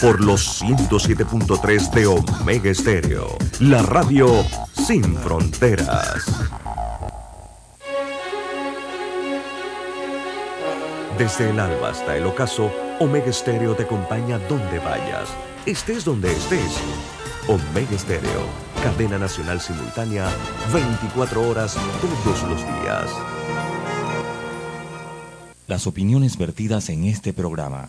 por los 107.3 de Omega Estéreo, la radio sin fronteras. Desde el alba hasta el ocaso, Omega Estéreo te acompaña donde vayas, estés donde estés. Omega Estéreo, cadena nacional simultánea, 24 horas todos los días. Las opiniones vertidas en este programa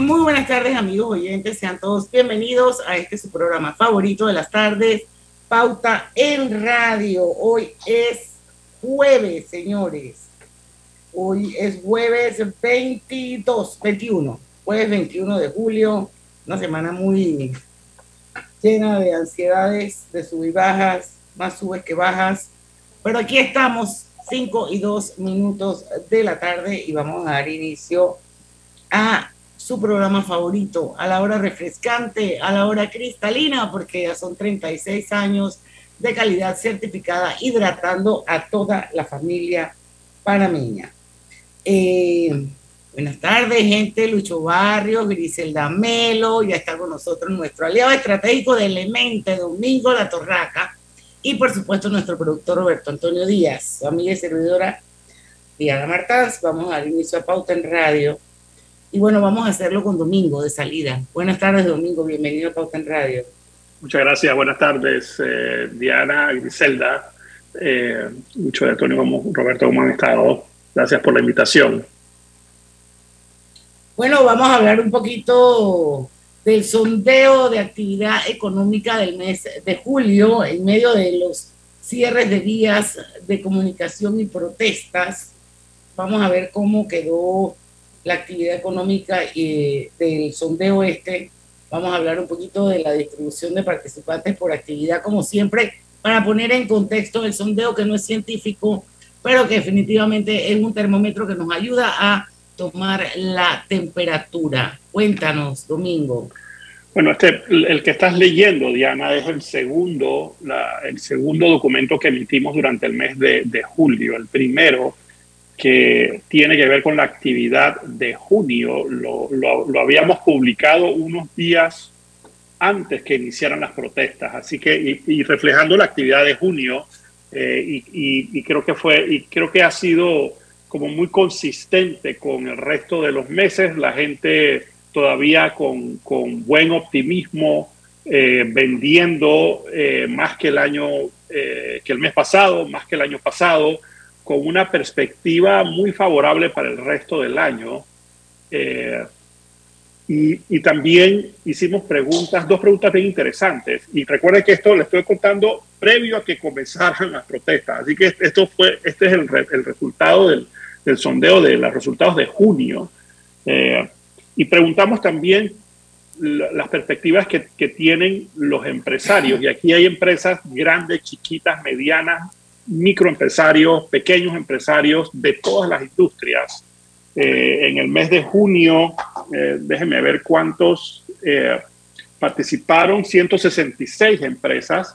Muy buenas tardes, amigos oyentes. Sean todos bienvenidos a este su programa favorito de las tardes, Pauta en Radio. Hoy es jueves, señores. Hoy es jueves 22, 21, jueves 21 de julio, una semana muy llena de ansiedades, de sub y bajas, más subes que bajas. Pero aquí estamos, 5 y 2 minutos de la tarde, y vamos a dar inicio a su programa favorito, a la hora refrescante, a la hora cristalina, porque ya son 36 años de calidad certificada, hidratando a toda la familia panameña. Eh, buenas tardes, gente. Lucho Barrios, Griselda Melo, ya está con nosotros nuestro aliado estratégico de Elemente, Domingo La Torraca, y por supuesto nuestro productor Roberto Antonio Díaz, su y servidora Diana Martans. Vamos a dar inicio a Pauta en Radio y bueno, vamos a hacerlo con Domingo de salida. Buenas tardes, Domingo. Bienvenido a Pauta en Radio. Muchas gracias. Buenas tardes, eh, Diana, Griselda, eh, mucho de Antonio, como Roberto, ¿cómo han estado? Gracias por la invitación. Bueno, vamos a hablar un poquito del sondeo de actividad económica del mes de julio en medio de los cierres de vías de comunicación y protestas. Vamos a ver cómo quedó la actividad económica y del sondeo este. Vamos a hablar un poquito de la distribución de participantes por actividad, como siempre, para poner en contexto el sondeo que no es científico, pero que definitivamente es un termómetro que nos ayuda a tomar la temperatura. Cuéntanos, Domingo. Bueno, este, el que estás leyendo, Diana, es el segundo, el segundo documento que emitimos durante el mes de, de julio. El primero que tiene que ver con la actividad de junio. Lo, lo, habíamos publicado unos días antes que iniciaran las protestas, así que y, reflejando la actividad de junio eh, y, y, creo que fue y creo que ha sido como muy consistente con el resto de los meses. La gente todavía con, con buen optimismo eh, vendiendo eh, más que el año que el mes pasado, más que el año pasado con una perspectiva muy favorable para el resto del año. Eh, y, también hicimos preguntas, dos preguntas bien interesantes. Y recuerden que esto le estoy contando previo a que comenzaran las protestas. Así que esto fue, este es el, el resultado del, del, sondeo de los resultados de junio. Eh, y preguntamos también las perspectivas que, que, tienen los empresarios. Y aquí hay empresas grandes, chiquitas, medianas, microempresarios, pequeños empresarios de todas las industrias. Eh, en el mes de junio, eh, déjenme ver cuántos eh, participaron, 166 empresas.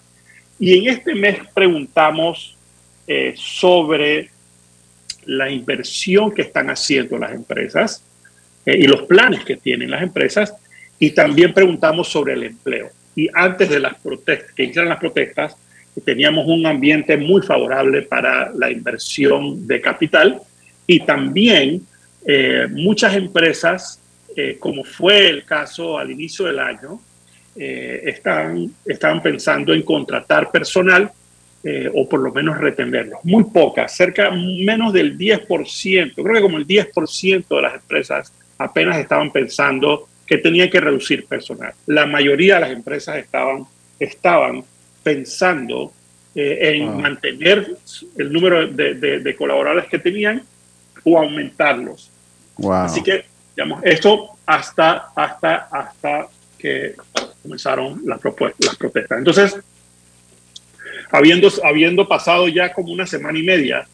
Y en este mes preguntamos sobre la inversión que están haciendo las empresas y los planes que tienen las empresas. Y también preguntamos sobre el empleo. Y antes de las protestas, que iniciaran las protestas, teníamos un ambiente muy favorable para la inversión de capital y también eh, muchas empresas, eh, como fue el caso al inicio del año, eh, estaban, estaban pensando en contratar personal o por lo menos retenerlos. Muy pocas, cerca menos del 10%, creo que como el 10% de las empresas apenas estaban pensando que tenían que reducir personal. La mayoría de las empresas estaban, estaban pensando en mantener el número de, colaboradores que tenían o aumentarlos. Así que, digamos, esto hasta, hasta, hasta que comenzaron las, las protestas. Entonces, habiendo, habiendo pasado ya como una semana y media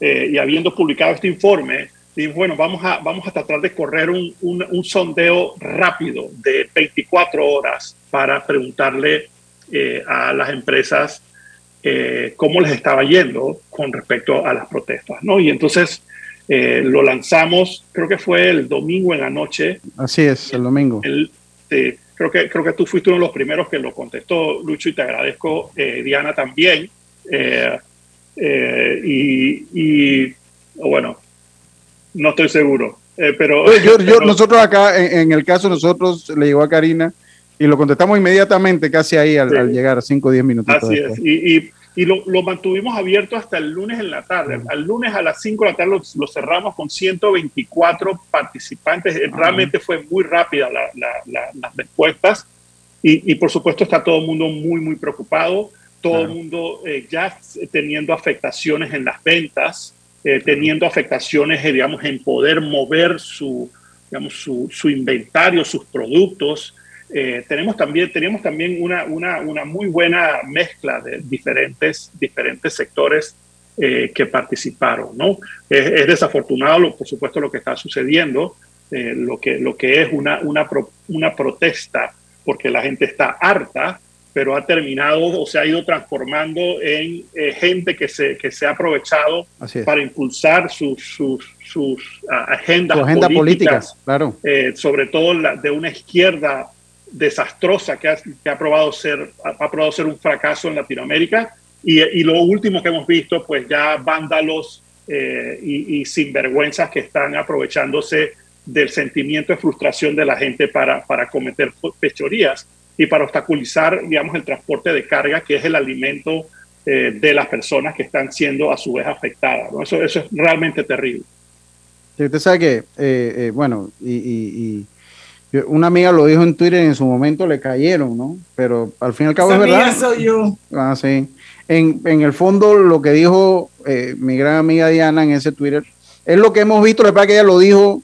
eh, y habiendo publicado este informe, dijimos, bueno, vamos a, vamos a tratar de correr un, un, sondeo rápido de 24 horas para preguntarle eh, a las empresas eh, cómo les estaba yendo con respecto a las protestas, ¿no? Y entonces lo lanzamos, creo que fue el domingo en la noche. Así es, el domingo. El, creo que, creo que tú fuiste uno de los primeros que lo contestó, Lucho, y te agradezco, eh, Diana, también. Eh, eh, y, bueno, no estoy seguro, pero, yo, Nosotros acá, en, el caso nosotros, le llegó a Karina y lo contestamos inmediatamente, casi ahí al, llegar, 5 o 10 minutos. Así es, y, y lo, lo, mantuvimos abierto hasta el lunes en la tarde. Al lunes a las 5 de la tarde lo, cerramos con 124 participantes. Realmente fue muy rápida las respuestas y, y, por supuesto está todo el mundo muy, muy preocupado. Todo el mundo eh, ya teniendo afectaciones en las ventas, eh, teniendo afectaciones, eh, digamos, en poder mover su, digamos, su, su inventario, sus productos. Eh, tenemos también, teníamos también una, una, una, muy buena mezcla de diferentes, diferentes sectores eh, que participaron. ¿no? Es, desafortunado, por supuesto, lo que está sucediendo, eh, lo, que, lo que es una, una, una protesta, porque la gente está harta, pero ha terminado o se ha ido transformando en gente que se, que se ha aprovechado para impulsar sus, sus, sus agendas agenda políticas, claro. sobre todo la, de una izquierda desastrosa que ha, que ha, probado ser, ha, probado ser un fracaso en Latinoamérica. Y, y, lo último que hemos visto, pues ya vándalos eh, y, y, sinvergüenzas que están aprovechándose del sentimiento de frustración de la gente para, para cometer pechorías y para obstaculizar, digamos, el transporte de carga, que es el alimento eh, de las personas que están siendo a su vez afectadas. Eso, eso es realmente terrible. usted sabe que, eh, bueno, y una amiga lo dijo en Twitter y en su momento le cayeron, ¿no? Pero al fin y al cabo es verdad. soy yo. Ah, sí. En, el fondo, lo que dijo eh, mi gran amiga Diana en ese Twitter es lo que hemos visto. La verdad que ella lo dijo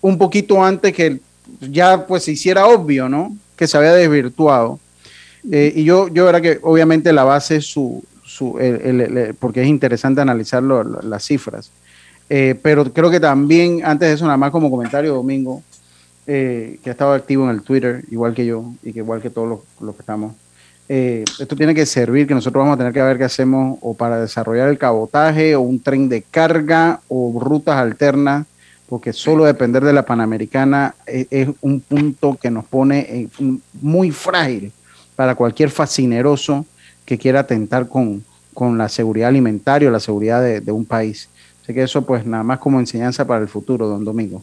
un poquito antes que ya pues se hiciera obvio, ¿no? Que se había desvirtuado. Eh, y yo, yo era que obviamente la base es su, su porque es interesante analizar las cifras. Eh, pero creo que también, antes de eso, nada más como comentario, Domingo, eh, que ha estado activo en el Twitter, igual que yo, y que igual que todos los, que estamos. Eh, esto tiene que servir, que nosotros vamos a tener que ver qué hacemos o para desarrollar el cabotaje o un tren de carga o rutas alternas, porque solo depender de la Panamericana es, es un punto que nos pone muy frágil para cualquier fascineroso que quiera atentar con, con la seguridad alimentaria o la seguridad de, de un país. Así que eso pues nada más como enseñanza para el futuro, don Domingo.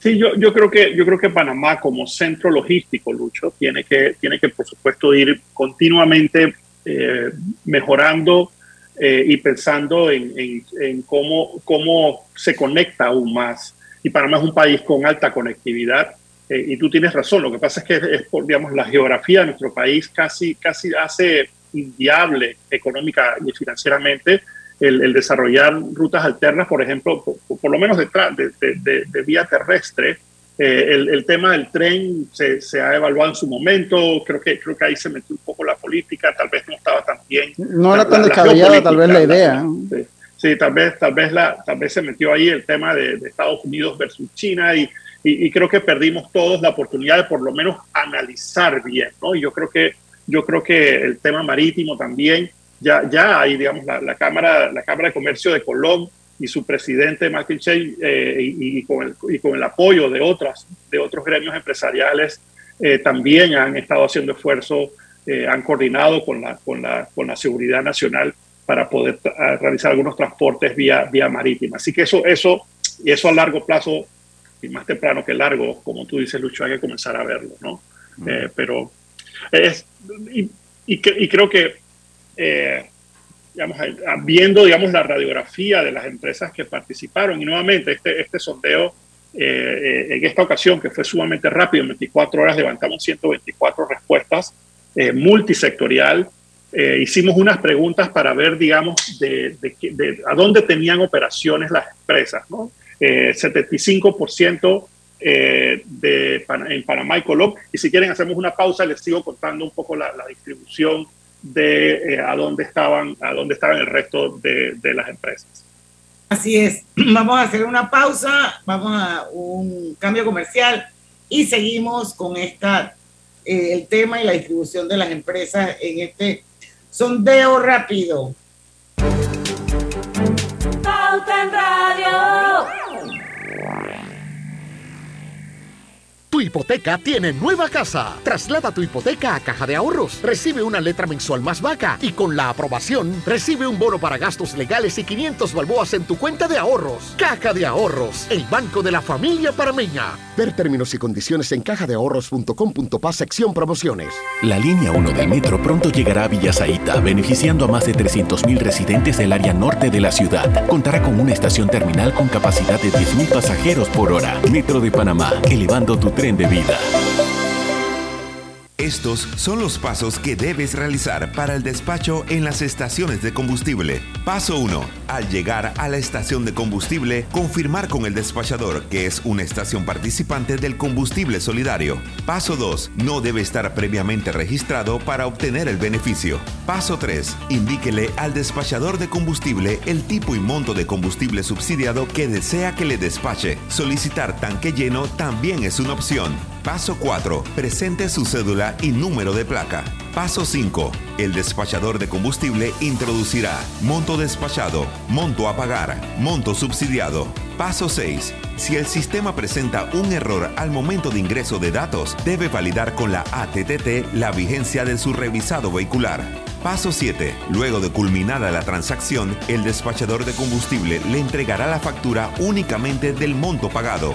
Sí, yo, yo, creo que, yo creo que Panamá como centro logístico, Lucho, tiene que, tiene que por supuesto, ir continuamente eh, mejorando eh, y pensando en, en, cómo, cómo se conecta aún más. Y Panamá es un país con alta conectividad. Eh, y tú tienes razón, lo que pasa es que es, por, digamos, la geografía de nuestro país casi, casi hace inviable económica y financieramente el, desarrollar rutas alternas, por ejemplo, por, lo menos de, de, vía terrestre. Eh, el, tema del tren se, se, ha evaluado en su momento, creo que, creo que ahí se metió un poco la política, tal vez no estaba tan bien. No era tan descabellada tal vez la idea. sí, tal, vez, tal, vez la, tal vez se metió ahí el tema de, Estados Unidos versus China y, y, y, creo que perdimos todos la oportunidad de por lo menos analizar bien, ¿no? Y yo creo que, yo creo que el tema marítimo también ya, ya hay, digamos, la, Cámara, la Cámara de Comercio de Colón y su presidente, Michael Che, eh, y, con el, y con el apoyo de, otras, de otros gremios empresariales, eh, también han estado haciendo esfuerzos, eh, han coordinado con la, con, la, con la seguridad nacional para poder realizar algunos transportes vía, vía marítima. Así que eso, eso, y eso a largo plazo, y más temprano que largo, como tú dices, Lucho, hay que comenzar a verlo, ¿no? pero es, y, y creo que eh, digamos, viendo digamos, la radiografía de las empresas que participaron. Y nuevamente, este, este sondeo, eh, en esta ocasión, que fue sumamente rápido, en 24 horas levantamos 124 respuestas, eh, multisectorial, eh, hicimos unas preguntas para ver, digamos, de, a dónde tenían operaciones las empresas. ¿no? 75% eh, de, en Panamá y Colombia. Y si quieren, hacemos una pausa, les sigo contando un poco la, distribución de a dónde estaban, a dónde estaban el resto de, de las empresas. Así es, vamos a hacer una pausa, vamos a un cambio comercial y seguimos con esta, eh, el tema y la distribución de las empresas en este sondeo rápido. Pauta en Radio. Tu hipoteca tiene nueva casa. Traslada tu hipoteca a Caja de Ahorros. Recibe una letra mensual más vaca y con la aprobación recibe un bono para gastos legales y 500 balboas en tu cuenta de ahorros. Caja de Ahorros, el banco de la familia parameña. Ver términos y condiciones en cajadeahorros.com.pa sección promociones. La línea 1 del metro pronto llegará a Villasaita, beneficiando a más de 300.000 residentes del área norte de la ciudad. Contará con una estación terminal con capacidad de 10.000 pasajeros por hora. Metro de Panamá, elevando tu tren de vida. Estos son los pasos que debes realizar para el despacho en las estaciones de combustible. Paso 1. Al llegar a la estación de combustible, confirmar con el despachador que es una estación participante del combustible solidario. Paso 2. No debe estar previamente registrado para obtener el beneficio. Paso 3. Indíquele al despachador de combustible el tipo y monto de combustible subsidiado que desea que le despache. Solicitar tanque lleno también es una opción. Paso 4. Presente su cédula y número de placa. Paso 5. El despachador de combustible introducirá monto despachado, monto a pagar, monto subsidiado. Paso 6. Si el sistema presenta un error al momento de ingreso de datos, debe validar con la ATTT la vigencia de su revisado vehicular. Paso 7. Luego de culminada la transacción, el despachador de combustible le entregará la factura únicamente del monto pagado.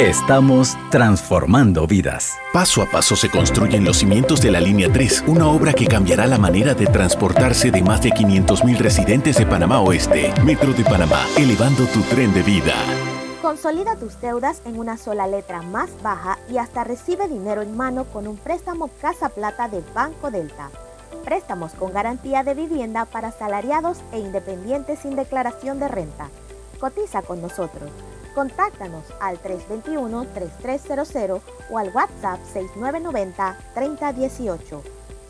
Estamos transformando vidas. Paso a paso se construyen los cimientos de la Línea 3, una obra que cambiará la manera de transportarse de más de 500.000 residentes de Panamá Oeste. Metro de Panamá, elevando tu tren de vida. Consolida tus deudas en una sola letra más baja y hasta recibe dinero en mano con un préstamo Casa Plata de Banco Delta. Préstamos con garantía de vivienda para salariados e independientes sin declaración de renta. Cotiza con nosotros. Contáctanos al 321-3300 o al WhatsApp 6990-3018.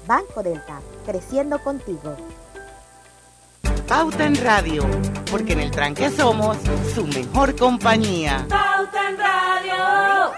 Banco Delta, creciendo contigo. Pauta en Radio, porque en el tranque somos su mejor compañía. Pauta en Radio.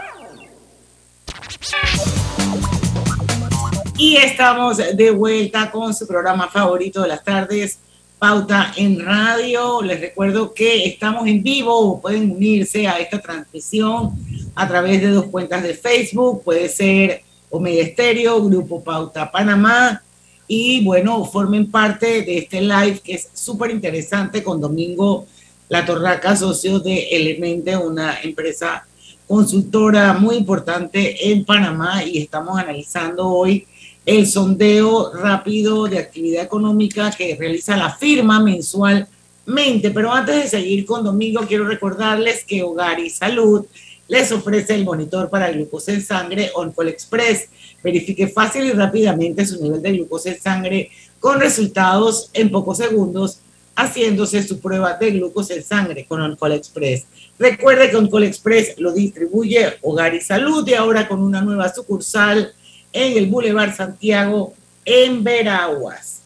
Y estamos de vuelta con su programa favorito de las tardes, Pauta en Radio. Les recuerdo que estamos en vivo, pueden unirse a esta transmisión a través de dos cuentas de Facebook, puede ser Omega Estéreo, Grupo Pauta Panamá, y bueno, formen parte de este live que es súper interesante con Domingo La Torraca, socio de Elemente, una empresa consultora muy importante en Panamá. Y estamos analizando hoy el sondeo rápido de actividad económica que realiza la firma mensualmente. Pero antes de seguir con Domingo, quiero recordarles que Hogar y Salud les ofrece el monitor para glucosa en sangre OnCall Express. Verifique fácil y rápidamente su nivel de glucosa en sangre con resultados en pocos segundos haciéndose su prueba de glucosa en sangre con OnCall Express. Recuerde que OnCall Express lo distribuye Hogar y Salud y ahora con una nueva sucursal en el Boulevard Santiago en Veraguas.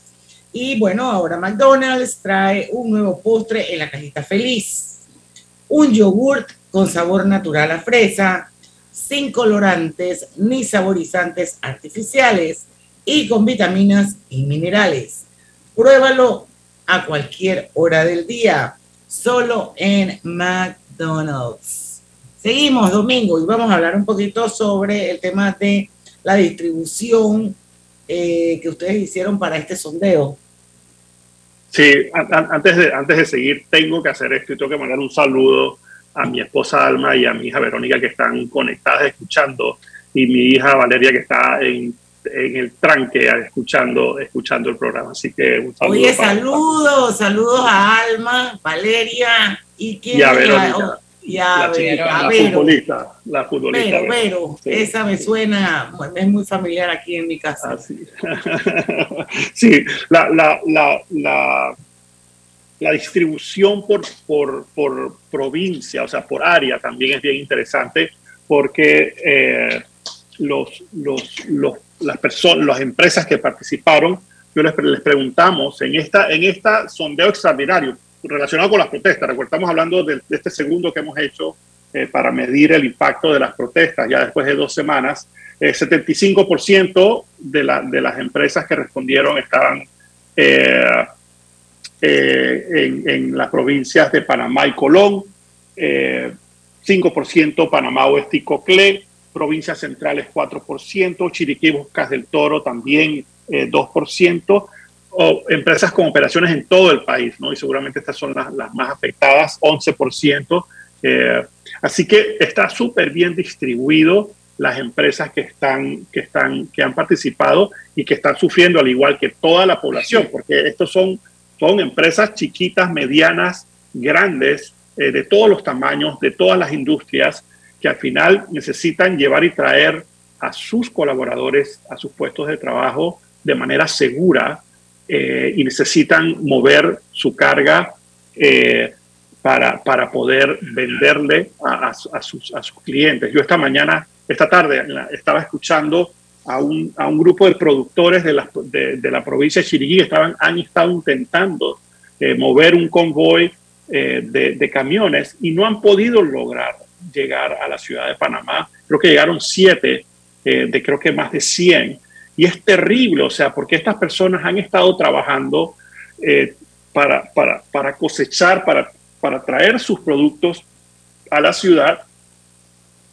Y bueno, ahora McDonald's trae un nuevo postre en la cajita feliz. Un yogurt con sabor natural a fresa, sin colorantes ni saborizantes artificiales y con vitaminas y minerales. Pruébalo a cualquier hora del día, solo en McDonald's. Seguimos domingo y vamos a hablar un poquito sobre el tema de la distribución eh, que ustedes hicieron para este sondeo. Sí, antes de, antes de seguir, tengo que hacer esto y tengo que mandar un saludo a mi esposa Alma y a mi hija Verónica que están conectadas escuchando y mi hija Valeria que está en, en el tranque escuchando, escuchando el programa. Así que un saludo. Oye, saludos, saludos a Alma, Valeria y, quién y a Verónica ya, la, chiquita, la futbolista, la futbolista. Pero, pero, sí, esa me suena, es muy familiar aquí en mi casa. Ah, sí, sí la, la, la, la, la distribución por, por, por, provincia, o sea, por área también es bien interesante porque eh, los, los, los, las personas, las empresas que participaron, yo les, les preguntamos en esta, en esta sondeo extraordinario, relacionado con las protestas. Recuerda, estamos hablando de, este segundo que hemos hecho eh, para medir el impacto de las protestas ya después de dos semanas. Eh, 75% de, la, de las empresas que respondieron estaban eh, eh en, las provincias de Panamá y Colón, 5% eh, Panamá Oeste y Coclé, provincias centrales 4%, Chiriquí, Boscas del Toro también 2%, o empresas con operaciones en todo el país, ¿no? Y seguramente estas son las, las más afectadas, 11%. Eh, así que está súper bien distribuido las empresas que están, que están, que han participado y que están sufriendo al igual que toda la población, porque estos son, son empresas chiquitas, medianas, grandes, eh, de todos los tamaños, de todas las industrias, que al final necesitan llevar y traer a sus colaboradores a sus puestos de trabajo de manera segura eh, y necesitan mover su carga eh, para, para, poder venderle a, a, a, sus, a, sus, clientes. Yo esta mañana, esta tarde, estaba escuchando a un, a un grupo de productores de la, de, la provincia de Chiriquí estaban, han estado intentando eh, mover un convoy eh, de, de, camiones y no han podido lograr llegar a la ciudad de Panamá. Creo que llegaron siete de creo que más de 100 y es terrible, o sea, porque estas personas han estado trabajando eh, para, para, para, cosechar, para, para traer sus productos a la ciudad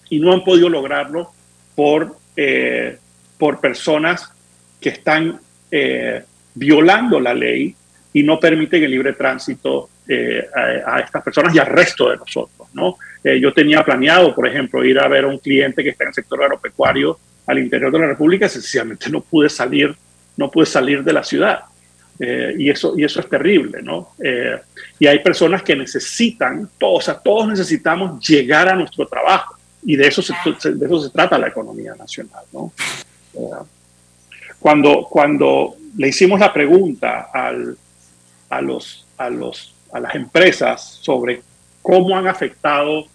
y no han podido lograrlo por, eh, por personas que están eh, violando la ley y no permiten el libre tránsito eh, a, a, estas personas y al resto de nosotros, ¿no? Eh, yo tenía planeado, por ejemplo, ir a ver a un cliente que está en el sector agropecuario al interior de la República, sencillamente no pude salir, no pude salir de la ciudad. Eh, y, eso, y eso es terrible, ¿no? Eh, y hay personas que necesitan, todos, o sea, todos necesitamos llegar a nuestro trabajo. Y de eso se, de eso se trata la economía nacional, ¿no? cuando, cuando le hicimos la pregunta al, a, los, a, los, a las empresas sobre cómo han afectado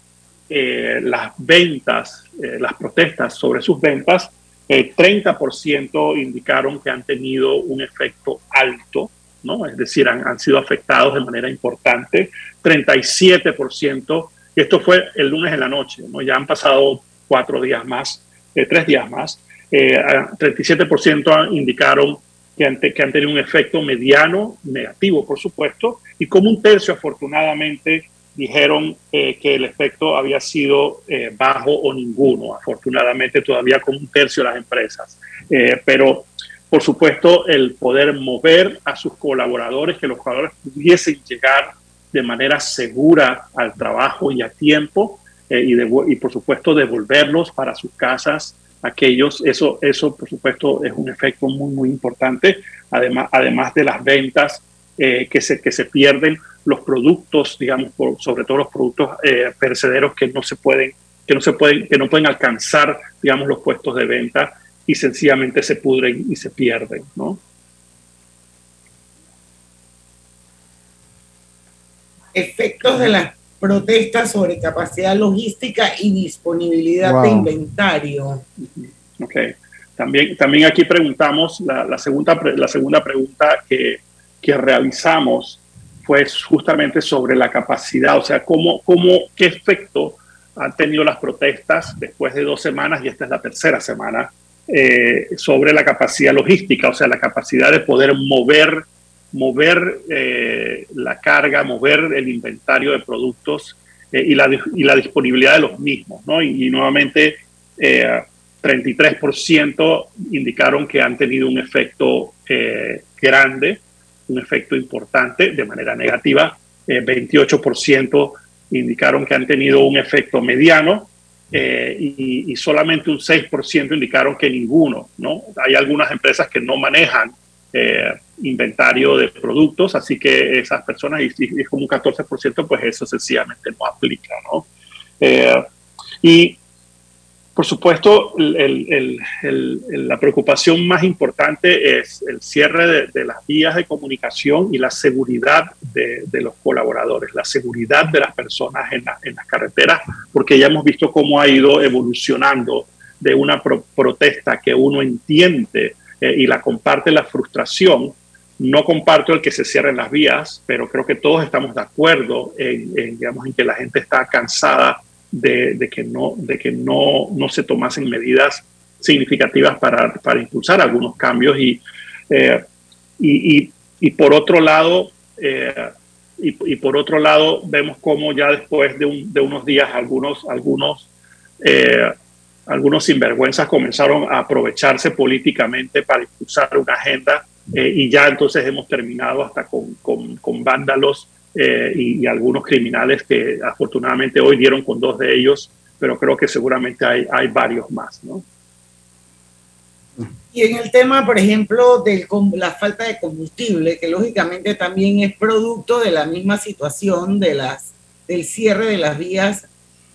eh, las ventas, eh, las protestas sobre sus ventas, el 30% indicaron que han tenido un efecto alto, ¿no? es decir, han, han sido afectados de manera importante, 37%, y esto fue el lunes en la noche, ¿no? ya han pasado cuatro días más, eh, tres días más, 37% indicaron que han, que han tenido un efecto mediano, negativo por supuesto, y como un tercio afortunadamente dijeron eh, que el efecto había sido eh, bajo o ninguno, afortunadamente todavía con un tercio de las empresas. Eh, pero, por supuesto, el poder mover a sus colaboradores, que los colaboradores pudiesen llegar de manera segura al trabajo y a tiempo, y, y, por supuesto devolverlos para sus casas aquellos, eso, eso por supuesto es un efecto muy, muy importante, además, además de las ventas que, se, que se pierden los productos, digamos, sobre todo los productos eh, perecederos que no se pueden, que no se pueden, que no pueden alcanzar, digamos, los puestos de venta y sencillamente se pudren y se pierden, ¿no? Efectos de las protestas sobre capacidad logística y disponibilidad de inventario. Ok. También, también aquí preguntamos, la, la, segunda, la segunda pregunta que, que realizamos fue justamente sobre la capacidad, o sea, cómo, cómo, qué efecto han tenido las protestas después de dos semanas, y esta es la tercera semana, eh, sobre la capacidad logística, o sea, la capacidad de poder mover, mover eh, la carga, mover el inventario de productos eh, y, la, y, la, disponibilidad de los mismos, ¿no? Y, y nuevamente, 33% indicaron que han tenido un efecto grande un efecto importante de manera negativa. 28% eh, indicaron que han tenido un efecto mediano eh, y, solamente un 6% indicaron que ninguno. ¿no? Hay algunas empresas que no manejan eh, inventario de productos, así que esas personas, y, es como un 14%, pues eso sencillamente no aplica. ¿no? y por supuesto, la preocupación más importante es el cierre de, las vías de comunicación y la seguridad de, los colaboradores, la seguridad de las personas en, las carreteras, porque ya hemos visto cómo ha ido evolucionando de una protesta que uno entiende eh, y la comparte la frustración. No comparto el que se cierren las vías, pero creo que todos estamos de acuerdo en, que la gente está cansada de, que, no, de que no, no se tomasen medidas significativas para, para impulsar algunos cambios y, eh, y, y, por otro lado eh, y, por otro lado vemos cómo ya después de, un, de unos días algunos algunos eh, algunos sinvergüenzas comenzaron a aprovecharse políticamente para impulsar una agenda y ya entonces hemos terminado hasta con, con, con vándalos eh, y, algunos criminales que afortunadamente hoy dieron con dos de ellos, pero creo que seguramente hay, hay varios más, ¿no? Y en el tema, por ejemplo, de la falta de combustible, que lógicamente también es producto de la misma situación de las, del cierre de las vías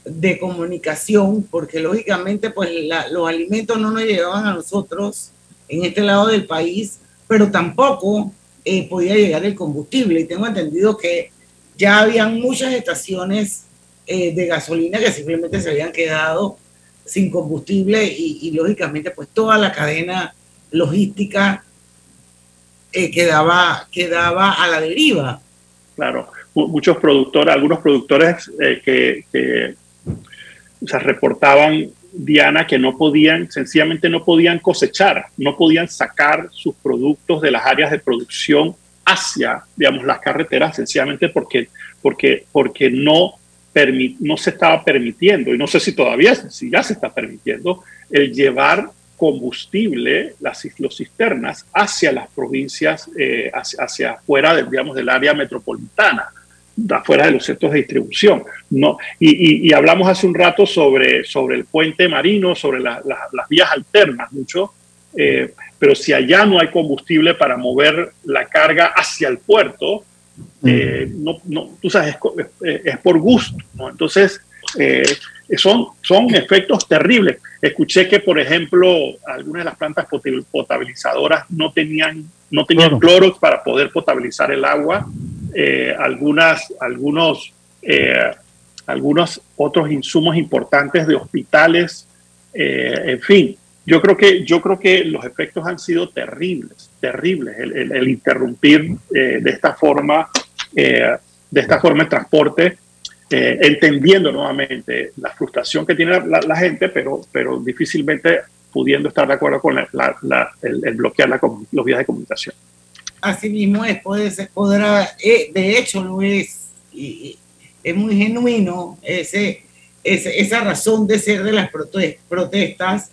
de comunicación, porque lógicamente pues los alimentos no nos llegaban a nosotros en este lado del país, pero tampoco eh, podía llegar el combustible. Y tengo entendido que ya habían muchas estaciones eh, de gasolina que simplemente se habían quedado sin combustible y, lógicamente pues toda la cadena logística eh, quedaba, quedaba a la deriva. Claro, muchos productores, algunos productores que, que o reportaban Diana, que no podían, sencillamente no podían cosechar, no podían sacar sus productos de las áreas de producción hacia, digamos, las carreteras, sencillamente porque, porque, porque no, no se estaba permitiendo, y no sé si todavía, si ya se está permitiendo, el llevar combustible, las los cisternas, hacia las provincias, eh, hacia, hacia, afuera, digamos, del área metropolitana, afuera de los centros de distribución, no, y, hablamos hace un rato sobre, sobre el puente marino, sobre las vías alternas, mucho, eh, pero si allá no hay combustible para mover la carga hacia el puerto, eh, no, no, tú sabes, es, por gusto, ¿no? Entonces, eh, son, son efectos terribles. Escuché que, por ejemplo, algunas de las plantas potabilizadoras no tenían, no tenían cloro para poder potabilizar el agua. Algunas, algunos algunos otros insumos importantes de hospitales, eh, en fin, yo creo que yo creo que los efectos han sido terribles, terribles, el, interrumpir eh, de esta forma, eh, de esta forma el transporte, entendiendo nuevamente la frustración que tiene la, gente, pero, pero difícilmente pudiendo estar de acuerdo con el, bloquear los vías de comunicación. Así mismo es, puede ser, podrá, de hecho lo es, y, es muy genuino ese, esa razón de ser de las protestas.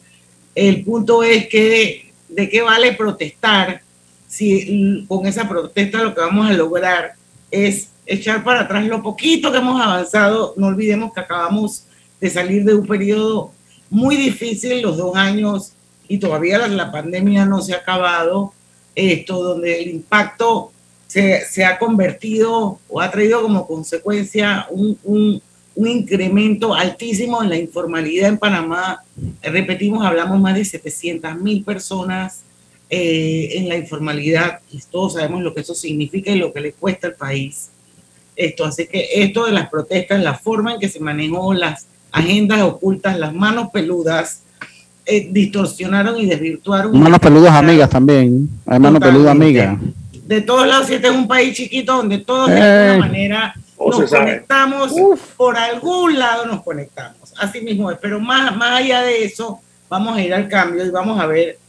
El punto es que de qué vale protestar si con esa protesta lo que vamos a lograr es echar para atrás lo poquito que hemos avanzado. No olvidemos que acabamos de salir de un periodo muy difícil, los dos años, y todavía la pandemia no se ha acabado, esto donde el impacto se, ha convertido o ha traído como consecuencia un, un, incremento altísimo en la informalidad en Panamá. Repetimos, hablamos más de 700 mil personas eh, en la informalidad y todos sabemos lo que eso significa y lo que le cuesta al país. Esto, así que esto de las protestas, la forma en que se manejó las agendas ocultas, las manos peludas, eh, distorsionaron y desvirtuaron. Manos peludas amigas también. Hay manos peludas amigas. De todos lados, si este es un país chiquito donde todos de alguna manera nos conectamos, por algún lado nos conectamos. Así mismo es, pero más, más allá de eso, vamos a ir al cambio y vamos a ver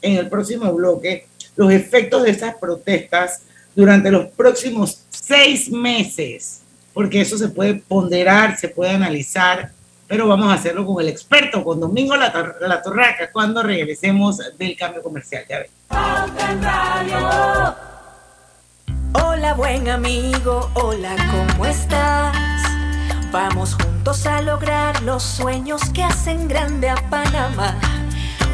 en el próximo bloque los efectos de esas protestas durante los próximos seis meses, porque eso se puede ponderar, se puede analizar, pero vamos a hacerlo con el experto, con Domingo La, la Torraca, cuando regresemos del cambio comercial. Ya ven. Hola buen amigo, hola, ¿cómo estás? Vamos juntos a lograr los sueños que hacen grande a Panamá.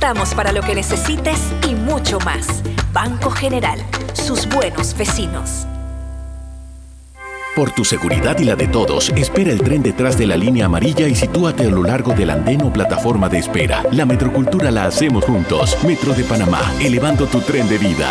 estamos para lo que necesites y mucho más. Banco General, sus buenos vecinos. Por tu seguridad y la de todos, espera el tren detrás de la línea amarilla y sitúate a lo largo del andén o plataforma de espera. La metrocultura la hacemos juntos. Metro de Panamá, elevando tu tren de vida.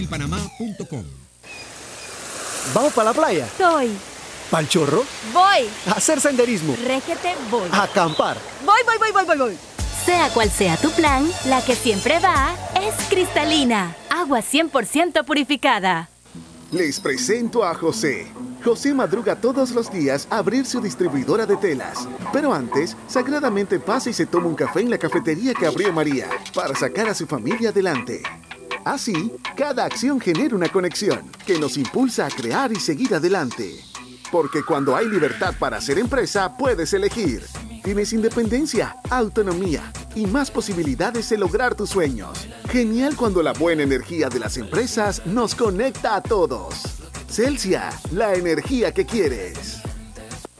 móvilpanamá.com. ¿Vamos para la playa? Soy. ¿Pal chorro? Voy. A hacer senderismo. Régete, voy. A acampar. Voy, voy, voy, voy, voy, voy. Sea cual sea tu plan, la que siempre va es cristalina. Agua 100% purificada. Les presento a José. José madruga todos los días a abrir su distribuidora de telas. Pero antes, sagradamente pasa y se toma un café en la cafetería que abrió María para sacar a su familia adelante. Así, cada acción genera una conexión que nos impulsa a crear y seguir adelante. Porque cuando hay libertad para hacer empresa, puedes elegir. Tienes independencia, autonomía y más posibilidades de lograr tus sueños. Genial cuando la buena energía de las empresas nos conecta a todos. Celsia, la energía que quieres.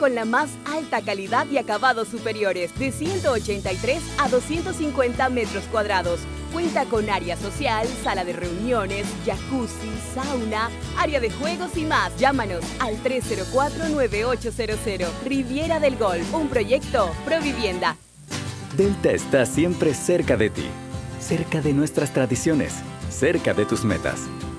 con la más alta calidad y acabados superiores, de 183 a 250 metros cuadrados. Cuenta con área social, sala de reuniones, jacuzzi, sauna, área de juegos y más. Llámanos al 304-9800. Riviera del Golf, un proyecto Provivienda. Delta está siempre cerca de ti, cerca de nuestras tradiciones, cerca de tus metas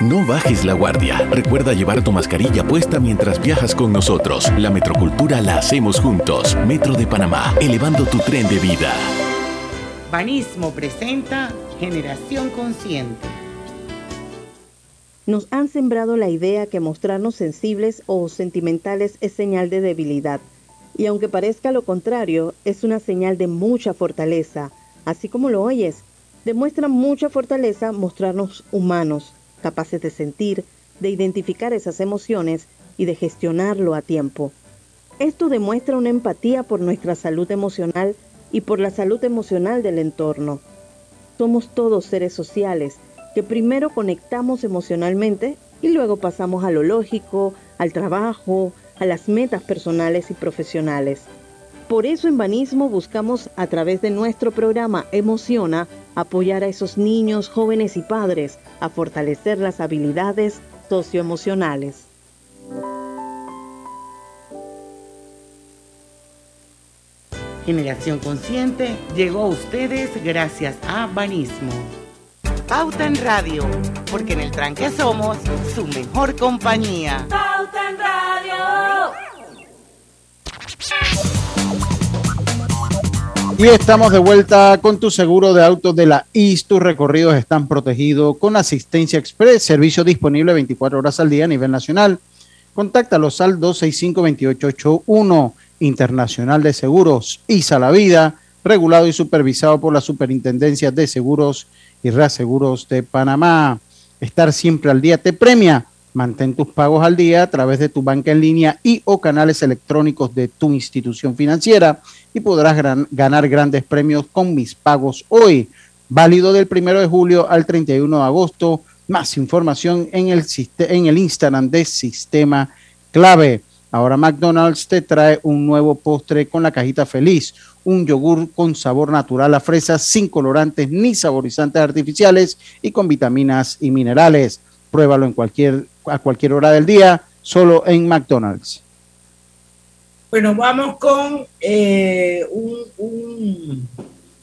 No bajes la guardia. Recuerda llevar tu mascarilla puesta mientras viajas con nosotros. La metrocultura la hacemos juntos. Metro de Panamá, elevando tu tren de vida. Banismo presenta Generación Consciente. Nos han sembrado la idea que mostrarnos sensibles o sentimentales es señal de debilidad. Y aunque parezca lo contrario, es una señal de mucha fortaleza. Así como lo oyes, demuestra mucha fortaleza mostrarnos humanos capaces de sentir, de identificar esas emociones y de gestionarlo a tiempo. Esto demuestra una empatía por nuestra salud emocional y por la salud emocional del entorno. Somos todos seres sociales que primero conectamos emocionalmente y luego pasamos a lo lógico, al trabajo, a las metas personales y profesionales. Por eso en Banismo buscamos a través de nuestro programa Emociona apoyar a esos niños, jóvenes y padres a fortalecer las habilidades socioemocionales. Generación Consciente llegó a ustedes gracias a Banismo. Pauta en Radio, porque en el tranque somos su mejor compañía. Pauta en Radio. Y estamos de vuelta con tu seguro de autos de la IS. Tus recorridos están protegidos con asistencia express, servicio disponible 24 horas al día a nivel nacional. Contáctalos al 265-2881 Internacional de Seguros ISA La Vida, regulado y supervisado por la Superintendencia de Seguros y Reaseguros de Panamá. Estar siempre al día te premia. Mantén tus pagos al día a través de tu banca en línea y o canales electrónicos de tu institución financiera y podrás ganar grandes premios con mis pagos hoy. Válido del 1 de julio al 31 de agosto. Más información en el, en el Instagram de Sistema Clave. Ahora McDonald's te trae un nuevo postre con la cajita feliz, un yogur con sabor natural a fresa, sin colorantes ni saborizantes artificiales y con vitaminas y minerales. Pruébalo en cualquier a cualquier hora del día, solo en McDonald's. Bueno, vamos con eh,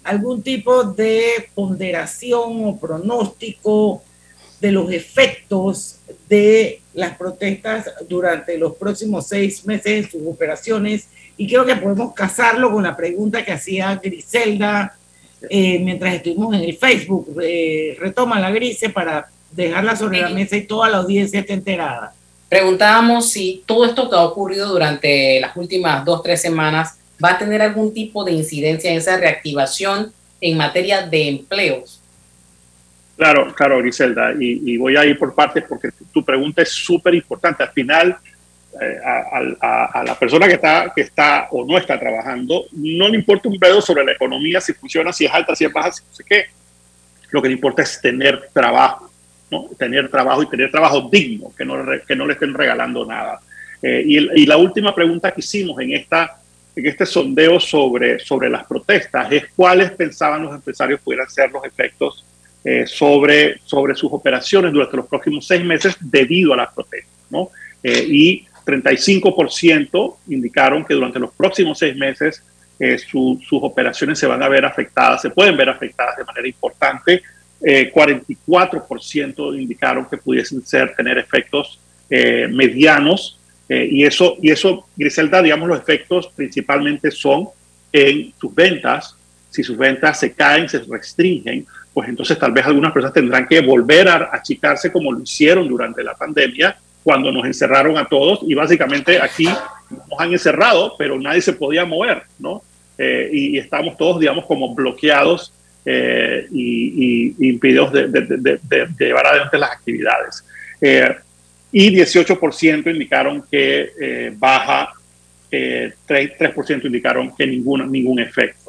algún tipo de ponderación o pronóstico de los efectos de las protestas durante los próximos seis meses en sus operaciones. Y creo que podemos casarlo con la pregunta que hacía Griselda eh, mientras estuvimos en el Facebook. Eh, retoma la Grise para dejarla sobre la mesa y toda la audiencia esté enterada. Preguntábamos si todo esto que ha ocurrido durante las últimas dos, tres semanas va a tener algún tipo de incidencia en esa reactivación en materia de empleos. Claro, claro, Griselda, y, voy a ir por partes porque tu pregunta es súper importante. Al final, eh, a, la persona que está, que está o no está trabajando, no le importa un pedo sobre la economía, si funciona, si es alta, si es baja, si no sé qué. Lo que le importa es tener trabajo tener trabajo y tener trabajo digno, que no, que no le estén regalando nada. Eh, y, la última pregunta que hicimos en, esta, en este sondeo sobre, sobre las protestas es cuáles pensaban los empresarios pudieran ser los efectos eh, sobre, sobre sus operaciones durante los próximos seis meses debido a las protestas. ¿no? Eh, y 35% indicaron que durante los próximos seis meses eh, sus operaciones se van a ver afectadas, se pueden ver afectadas de manera importante. 44% indicaron que pudiesen ser, tener efectos medianos y, eso, y eso, Griselda, digamos, los efectos principalmente son en sus ventas. Si sus ventas se caen, se restringen, pues entonces tal vez algunas personas tendrán que volver a achicarse como lo hicieron durante la pandemia, cuando nos encerraron a todos y básicamente aquí nos han encerrado, pero nadie se podía mover, ¿no? Eh, y, estamos todos, digamos, como bloqueados eh, y, y, impedidos de, llevar adelante las actividades. Eh, y 18% indicaron que baja, 3%, 3 indicaron que ningún, ningún efecto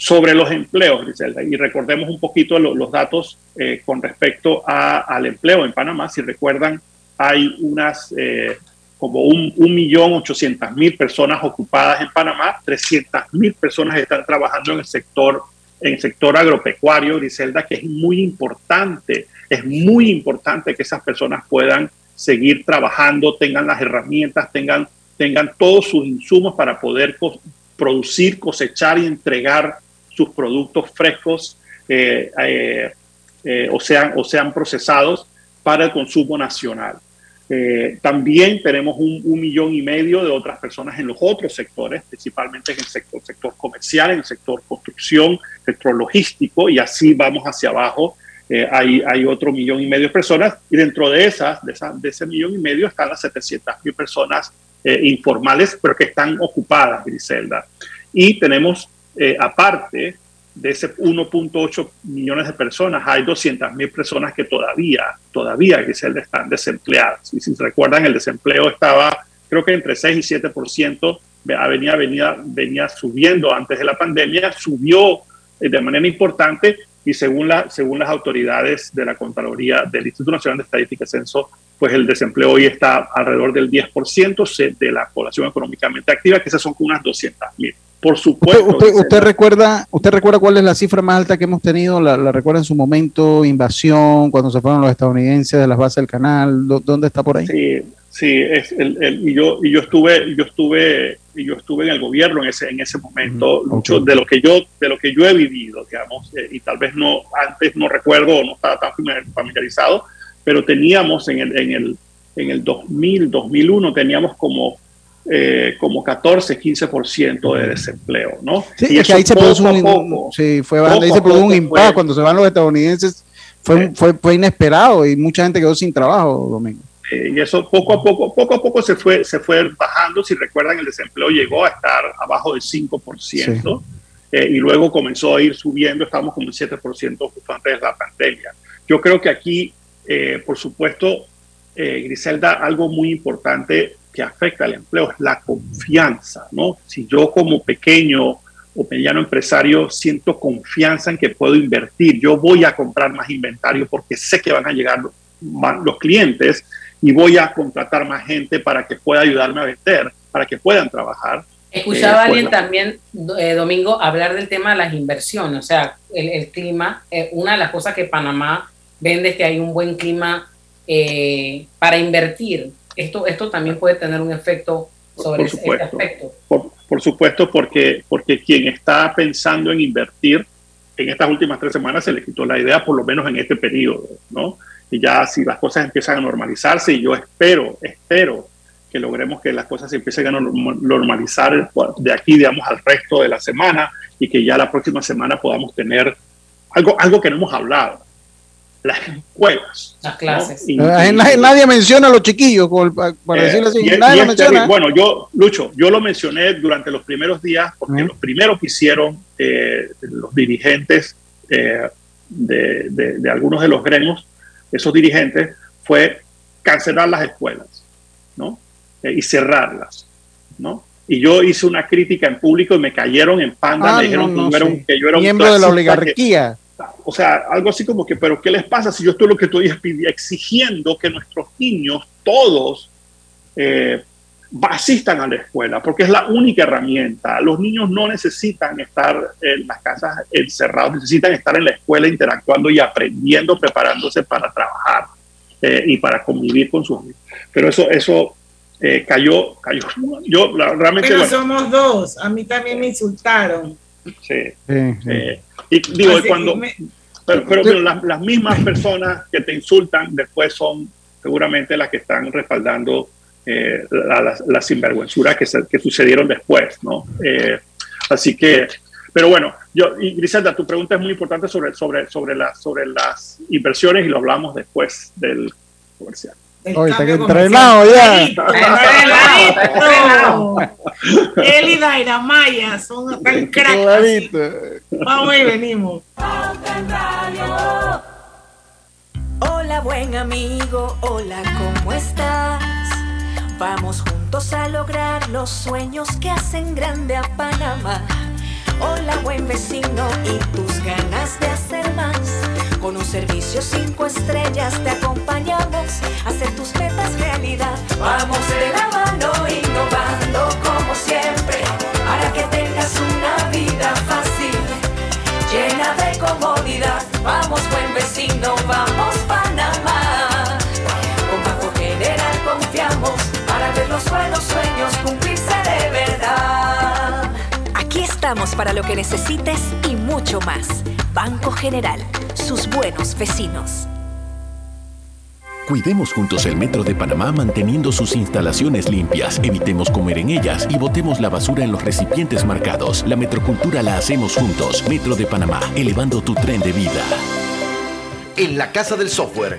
sobre los empleos, Griselda. Y recordemos un poquito los datos eh, con respecto al empleo en Panamá. Si recuerdan, hay unas eh, como un, millón ochocientas mil personas ocupadas en Panamá, trescientas mil personas están trabajando en el sector en el sector agropecuario, Griselda, que es muy importante, es muy importante que esas personas puedan seguir trabajando, tengan las herramientas, tengan, tengan todos sus insumos para poder producir, cosechar y entregar sus productos frescos eh, eh, eh, o, sean, o sean procesados para el consumo nacional. También tenemos un, millón y medio de otras personas en los otros sectores, principalmente en el sector, comercial, en el sector construcción, sector logístico, y así vamos hacia abajo. hay, hay otro millón y medio de personas, y dentro de esas, de, ese millón y medio, están las 700 mil personas informales, pero que están ocupadas, Griselda. Y tenemos eh, aparte de ese 1.8 millones de personas, hay 200 mil personas que todavía, todavía están desempleadas. Y si se recuerdan, el desempleo estaba, creo que entre 6 y 7%, venía, venía, venía subiendo antes de la pandemia, subió eh, de manera importante y según, la, según las autoridades de la Contraloría del Instituto Nacional de Estadística y Censo, pues el desempleo hoy está alrededor del 10% de la población económicamente activa, que esas son unas 200 mil. Por supuesto. Usted, recuerda, ¿Usted recuerda cuál es la cifra más alta que hemos tenido? ¿La, recuerda en su momento? ¿Invasión? ¿Cuando se fueron los estadounidenses de las bases del canal? ¿Dónde está por ahí? Sí, sí. Es el, y, yo, y yo estuve, yo estuve, y yo estuve en el gobierno en ese, en ese momento. Mucho de lo que yo, de lo que yo he vivido, digamos, eh, y tal vez no antes no recuerdo, no estaba tan familiarizado, pero teníamos en el, en el, en el 2000, 2001 teníamos como eh, como 14, 15% de desempleo, ¿no? Sí, y que ahí se produjo un, sí, fue, ahí se produjo un impacto cuando se van los estadounidenses, fue, fue, fue, inesperado y mucha gente quedó sin trabajo, Domingo. y eso poco a poco, poco a poco se fue, se fue bajando. Si recuerdan, el desempleo llegó a estar abajo del 5%. Eh, y luego comenzó a ir subiendo, estamos como el 7% justo antes de la pandemia. Yo creo que aquí, eh, por supuesto, Griselda, algo muy importante que afecta al empleo es la confianza, ¿no? Si yo como pequeño o mediano empresario siento confianza en que puedo invertir, yo voy a comprar más inventario porque sé que van a llegar los clientes y voy a contratar más gente para que pueda ayudarme a vender, para que puedan trabajar. Escuchaba a eh, alguien pues, también, eh, Domingo, hablar del tema de las inversiones, o sea, el, clima, eh, una de las cosas que Panamá vende es que hay un buen clima para invertir esto, esto también puede tener un efecto sobre por este aspecto. Por, supuesto, porque, porque quien está pensando en invertir en estas últimas tres semanas se le quitó la idea, por lo menos en este periodo, ¿no? Y ya si las cosas empiezan a normalizarse, y yo espero, espero que logremos que las cosas se empiecen a normalizar de aquí, digamos, al resto de la semana y que ya la próxima semana podamos tener algo, algo que no hemos hablado, las escuelas. Las clases. nadie, menciona a los chiquillos, para eh, decirlo así. nadie menciona. Bueno, yo, Lucho, yo lo mencioné durante los primeros días, porque los primeros que hicieron eh, los dirigentes eh, de, de, algunos de los gremios, esos dirigentes, fue cancelar las escuelas, ¿no? y cerrarlas, ¿no? Y yo hice una crítica en público y me cayeron en panda, ah, me dijeron que, yo era un, que, yo era miembro de la oligarquía o sea, algo así como que, pero ¿qué les pasa si yo estoy lo que estoy exigiendo que nuestros niños, todos, eh, asistan a la escuela? Porque es la única herramienta. Los niños no necesitan estar en las casas encerrados, necesitan estar en la escuela interactuando y aprendiendo, preparándose para trabajar eh, y para convivir con sus amigos. Pero eso, eso, eh, cayó, cayó. Yo realmente. Pero somos dos, a mí también me insultaron. Sí. Eh, y digo, cuando. pero, pero, las, las, mismas personas que te insultan después son seguramente las que están respaldando eh, las, las, sinvergüenzuras que, que sucedieron después, ¿no? así que pero bueno, yo, y Griselda, tu pregunta es muy importante sobre, sobre, sobre, la, sobre las inversiones y lo hablamos después del comercial. Hoy está entrenado ya. Él y Daira Maya son tan cracks. Vamos y venimos. Hola, buen amigo. Hola, ¿cómo estás? Vamos juntos a lograr los sueños que hacen grande a Panamá. Hola buen vecino y tus ganas de hacer más. Con un servicio cinco estrellas te acompañamos a hacer estamos para lo que necesites y mucho más. Banco General, sus buenos vecinos. Cuidemos juntos el Metro de Panamá manteniendo sus instalaciones limpias, evitemos comer en ellas y botemos la basura en los recipientes marcados. La metrocultura la hacemos juntos. Metro de Panamá, elevando tu tren de vida. En la Casa del Software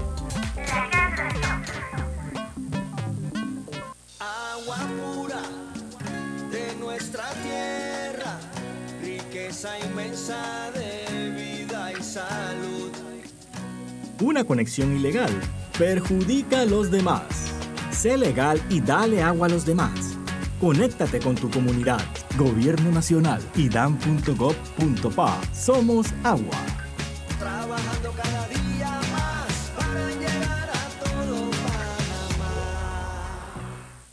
Una conexión ilegal perjudica a los demás. Sé legal y dale agua a los demás. Conéctate con tu comunidad. Gobierno Nacional y dan.gov.pa. Somos agua.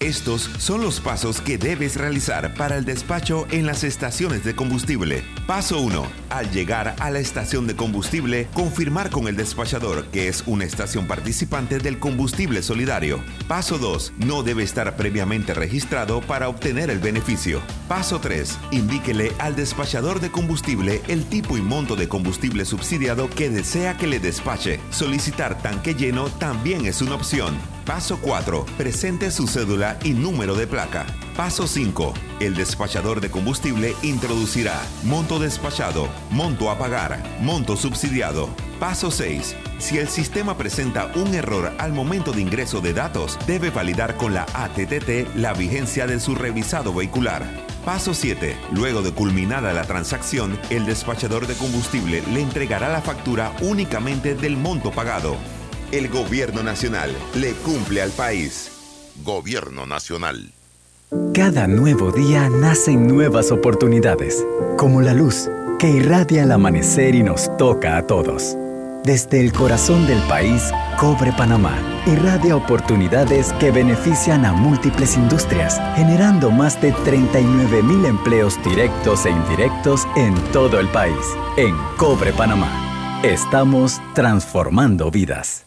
Estos son los pasos que debes realizar para el despacho en las estaciones de combustible. Paso 1. Al llegar a la estación de combustible, confirmar con el despachador que es una estación participante del combustible solidario. Paso 2. No debe estar previamente registrado para obtener el beneficio. Paso 3. Indíquele al despachador de combustible el tipo y monto de combustible subsidiado que desea que le despache. Solicitar tanque lleno también es una opción. Paso 4. Presente su cédula y número de placa. Paso 5. El despachador de combustible introducirá monto despachado, monto a pagar, monto subsidiado. Paso 6. Si el sistema presenta un error al momento de ingreso de datos, debe validar con la ATTT la vigencia de su revisado vehicular. Paso 7. Luego de culminada la transacción, el despachador de combustible le entregará la factura únicamente del monto pagado. El gobierno nacional le cumple al país. Gobierno nacional. Cada nuevo día nacen nuevas oportunidades, como la luz que irradia al amanecer y nos toca a todos. Desde el corazón del país, Cobre Panamá irradia oportunidades que benefician a múltiples industrias, generando más de 39 mil empleos directos e indirectos en todo el país. En Cobre Panamá, estamos transformando vidas.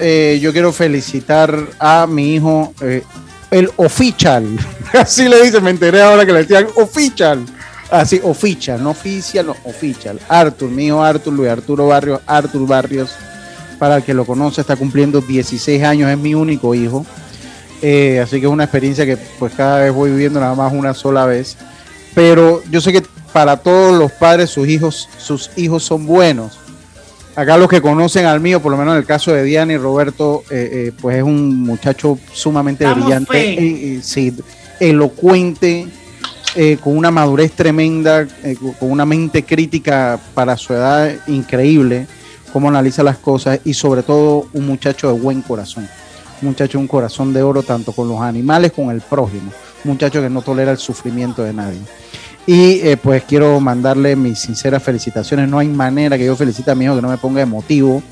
eh, yo quiero felicitar a mi hijo, eh, el official. Así le dicen, me enteré ahora que le decían official. Así, oficial, no oficial, no oficial. Arthur, mi hijo Arthur, Luis Arturo Barrios, Arthur Barrios, para el que lo conoce, está cumpliendo 16 años, es mi único hijo. Eh, así que es una experiencia que pues cada vez voy viviendo nada más una sola vez. Pero yo sé que para todos los padres sus hijos, sus hijos son buenos. Acá los que conocen al mío, por lo menos en el caso de Diana y Roberto, eh, eh, pues es un muchacho sumamente brillante, sí, elocuente, con una madurez tremenda, con una mente crítica para su edad increíble, cómo analiza las cosas y sobre todo un muchacho de buen corazón. Muchacho un corazón de oro tanto con los animales como con el prójimo, un muchacho que no tolera el sufrimiento de nadie. Y eh, pues quiero mandarle mis sinceras felicitaciones. No hay manera que yo felicite a mi hijo que no me ponga emotivo.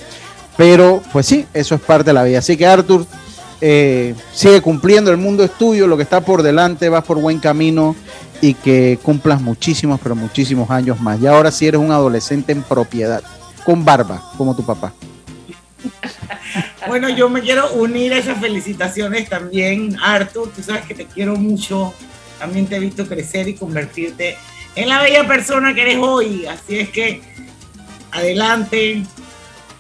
Pero pues sí, eso es parte de la vida. Así que Arthur, eh, sigue cumpliendo, el mundo es tuyo, lo que está por delante, vas por buen camino y que cumplas muchísimos, pero muchísimos años más. Y ahora sí eres un adolescente en propiedad, con barba, como tu papá. Bueno, yo me quiero unir a esas felicitaciones también, Arthur. Tú sabes que te quiero mucho. También te he visto crecer y convertirte en la bella persona que eres hoy. Así es que adelante.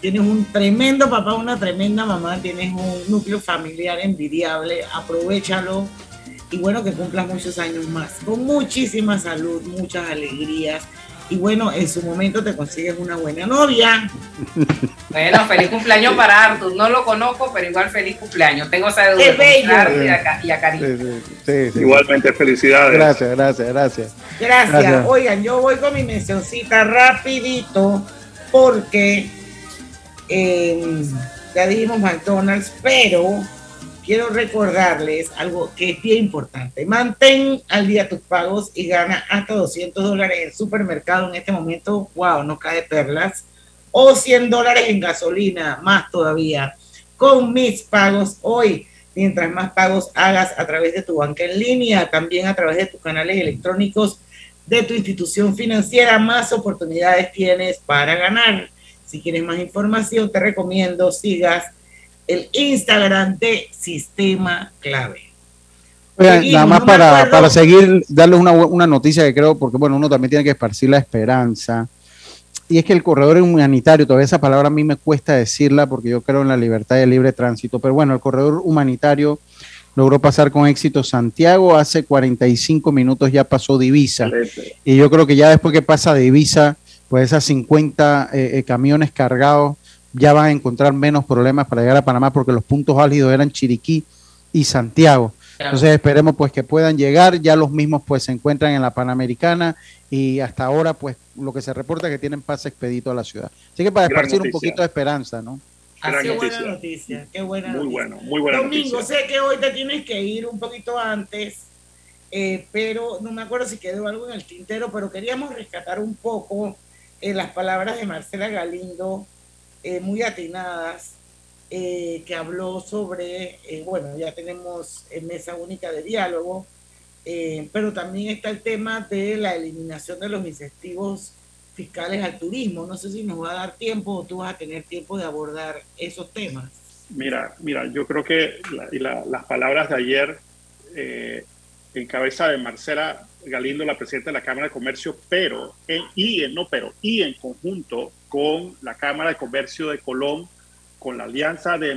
Tienes un tremendo papá, una tremenda mamá. Tienes un núcleo familiar envidiable. Aprovechalo. Y bueno, que cumplas muchos años más. Con muchísima salud, muchas alegrías y bueno, en su momento te consigues una buena novia. Bueno, feliz cumpleaños para Artur. No lo conozco, pero igual feliz cumpleaños. Tengo esa deuda y a, y a Igualmente, felicidades. Gracias, gracias, gracias, gracias. Oigan, yo voy con mi mencioncita rapidito porque eh, ya dijimos McDonald's, pero quiero recordarles algo que es bien importante. Mantén al día tus pagos y gana hasta 200 dólares en supermercado en este momento. Wow, no cae perlas. O 100 dólares en gasolina, más todavía. Con mis pagos hoy. Mientras más pagos hagas a través de tu banca en línea, también a través de tus canales electrónicos de tu institución financiera, más oportunidades tienes para ganar. Si quieres más información, te recomiendo sigas el Instagram de Sistema Clave. nada más para, seguir, darles una, una, noticia que creo, porque bueno, uno también tiene que esparcir la esperanza. Y es que el corredor humanitario, todavía esa palabra a mí me cuesta decirla porque yo creo en la libertad y el libre tránsito, pero bueno, el corredor humanitario logró pasar con éxito Santiago, hace 45 minutos ya pasó Divisa. Y yo creo que ya después que pasa Divisa, pues esas 50 eh, eh, camiones cargados ya van a encontrar menos problemas para llegar a Panamá porque los puntos álgidos eran Chiriquí y Santiago. Entonces esperemos pues que puedan llegar, ya los mismos pues se encuentran en la Panamericana y hasta ahora pues lo que se reporta es que tienen pase expedito a la ciudad. Así que para esparcir un poquito de esperanza, ¿no? qué buena noticia, qué buena muy noticia. Bueno, muy buena Domingo, sé que hoy te tienes que ir un poquito antes, eh, pero no me acuerdo si quedó algo en el tintero, pero queríamos rescatar un poco eh, las palabras de Marcela Galindo eh, muy atinadas, eh, que habló sobre, eh, bueno, ya tenemos mesa única de diálogo, pero también está el tema de la eliminación de los incentivos fiscales al turismo. No sé si nos va a dar tiempo o tú vas a tener tiempo de abordar esos temas. Mira, mira, yo creo que las palabras de ayer en cabeza de Marcela Galindo, la presidenta de la Cámara de Comercio, pero y en, no pero y en conjunto con la Cámara de Comercio de Colón, con la Alianza de,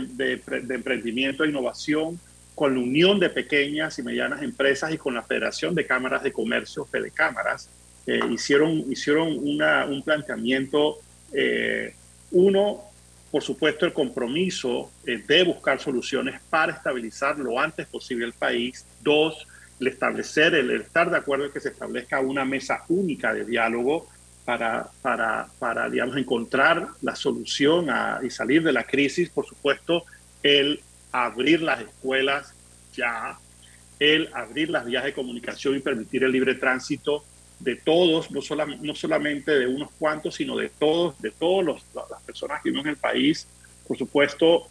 Emprendimiento e Innovación, con la Unión de Pequeñas y Medianas Empresas y con la Federación de Cámaras de Comercio, Fede Cámaras, eh, hicieron, hicieron un planteamiento, eh, uno, por supuesto, el compromiso eh, de buscar soluciones para estabilizar lo antes posible el país. Dos, el establecer, el, estar de acuerdo en que se establezca una mesa única de diálogo para, para, para digamos, encontrar la solución y salir de la crisis, por supuesto, el abrir las escuelas ya, el abrir las vías de comunicación y permitir el libre tránsito de todos, no, solamente, no solamente de unos cuantos, sino de todos, de todas las personas que viven en el país. Por supuesto,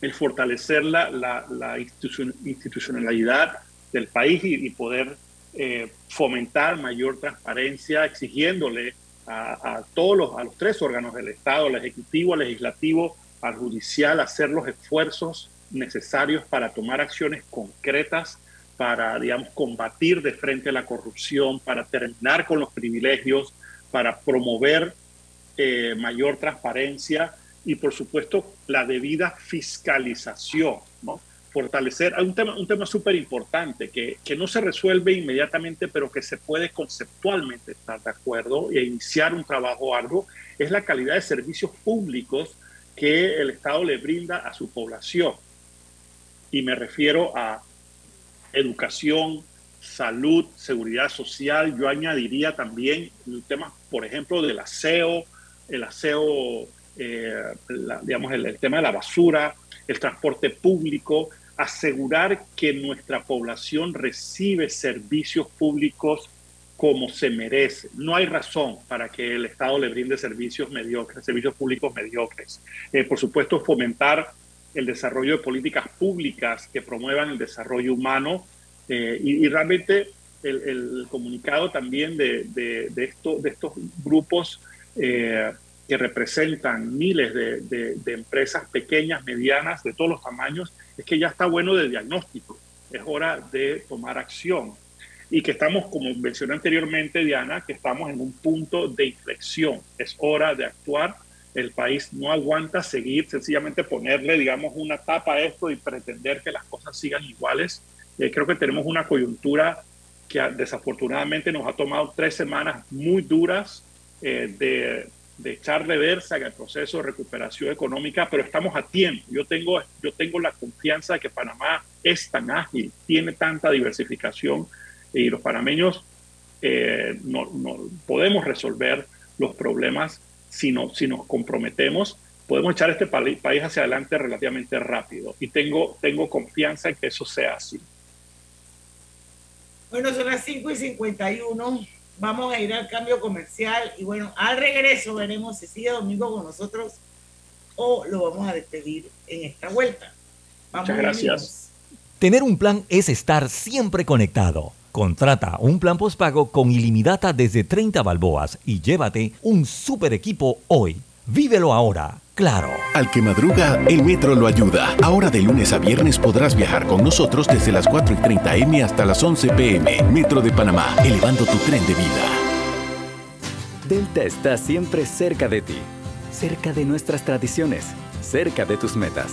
el fortalecer la, la, la institucionalidad del país y, poder eh, fomentar mayor transparencia, exigiéndole a, todos los, a los tres órganos del Estado, el Ejecutivo, el Legislativo al judicial hacer los esfuerzos necesarios para tomar acciones concretas para, digamos, combatir de frente la corrupción, para terminar con los privilegios, para promover eh, mayor transparencia y, por supuesto, la debida fiscalización, ¿no? Fortalecer, hay un tema, un tema súper importante que, que no se resuelve inmediatamente, pero que se puede conceptualmente estar de acuerdo e iniciar un trabajo arduo, es la calidad de servicios públicos que el Estado le brinda a su población. Y me refiero a educación, salud, seguridad social. Yo añadiría también el tema, por ejemplo, del aseo, el aseo, eh, digamos, el, tema de la basura, el transporte público, asegurar que nuestra población recibe servicios públicos como se merece. No hay razón para que el Estado le brinde servicios mediocres, servicios públicos mediocres. Eh, por supuesto, fomentar el desarrollo de políticas públicas que promuevan el desarrollo humano eh, y, realmente el, comunicado también de, de, esto, de estos grupos eh, que representan miles de, empresas pequeñas, medianas, de todos los tamaños, es que ya está bueno de diagnóstico, es hora de tomar acción. Y que estamos, como mencioné anteriormente, Diana, que estamos en un punto de inflexión, es hora de actuar. El país no aguanta seguir sencillamente ponerle, digamos, una tapa a esto y pretender que las cosas sigan iguales. Eh, creo que tenemos una coyuntura que desafortunadamente nos ha tomado tres semanas muy duras eh, de, de, echar reversa en el proceso de recuperación económica, pero estamos a tiempo. Yo tengo, yo tengo la confianza de que Panamá es tan ágil, tiene tanta diversificación y los panameños eh, no, no podemos resolver los problemas si, si nos comprometemos, podemos echar este país hacia adelante relativamente rápido. Y tengo, tengo confianza en que eso sea así. Bueno, son las 5 y 51. Vamos a ir al cambio comercial y bueno, al regreso veremos si sigue Domingo con nosotros o lo vamos a despedir en esta vuelta. Muchas gracias. Tener un plan es estar siempre conectado. Contrata un plan postpago con ilimitada desde 30 balboas y llévate un super equipo hoy. Vívelo ahora, claro. Al que madruga, el metro lo ayuda. Ahora de lunes a viernes podrás viajar con nosotros desde las 4 y 30 M hasta las 11 PM. Metro de Panamá, elevando tu tren de vida. Delta está siempre cerca de ti, cerca de nuestras tradiciones, cerca de tus metas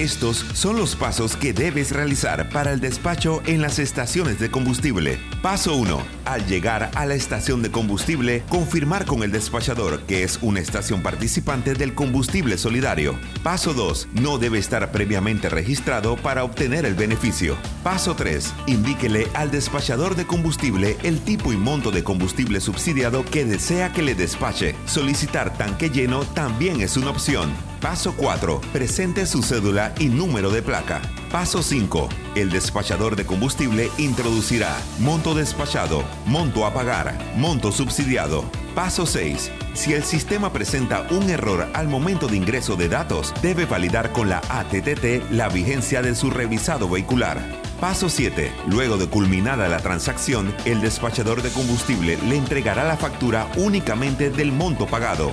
Estos son los pasos que debes realizar para el despacho en las estaciones de combustible. Paso 1. Al llegar a la estación de combustible, confirmar con el despachador que es una estación participante del combustible solidario. Paso 2. No debe estar previamente registrado para obtener el beneficio. Paso 3. Indíquele al despachador de combustible el tipo y monto de combustible subsidiado que desea que le despache. Solicitar tanque lleno también es una opción. Paso 4. Presente su cédula y número de placa. Paso 5. El despachador de combustible introducirá monto despachado, monto a pagar, monto subsidiado. Paso 6. Si el sistema presenta un error al momento de ingreso de datos, debe validar con la ATTT la vigencia de su revisado vehicular. Paso 7. Luego de culminada la transacción, el despachador de combustible le entregará la factura únicamente del monto pagado.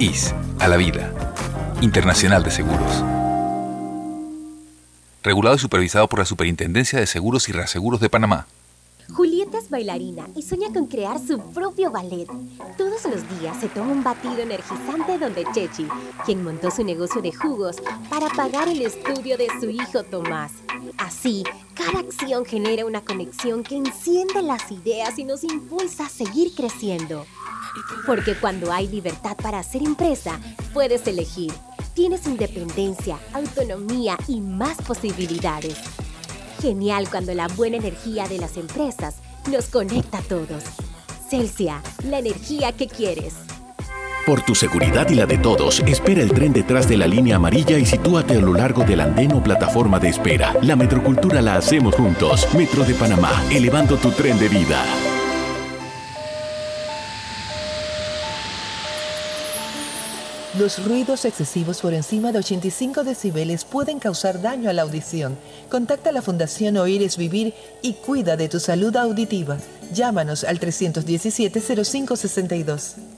IS a la vida. Internacional de Seguros. Regulado y supervisado por la Superintendencia de Seguros y Reaseguros de Panamá. Julieta es bailarina y sueña con crear su propio ballet. Todos los días se toma un batido energizante donde Chechi, quien montó su negocio de jugos para pagar el estudio de su hijo Tomás. Así, cada acción genera una conexión que enciende las ideas y nos impulsa a seguir creciendo. Porque cuando hay libertad para hacer empresa, puedes elegir. Tienes independencia, autonomía y más posibilidades. Genial cuando la buena energía de las empresas nos conecta a todos. Celsia, la energía que quieres. Por tu seguridad y la de todos, espera el tren detrás de la línea amarilla y sitúate a lo largo del andén o plataforma de espera. La metrocultura la hacemos juntos. Metro de Panamá, elevando tu tren de vida. Los ruidos excesivos por encima de 85 decibeles pueden causar daño a la audición. Contacta a la Fundación Oír es Vivir y cuida de tu salud auditiva. Llámanos al 317-0562.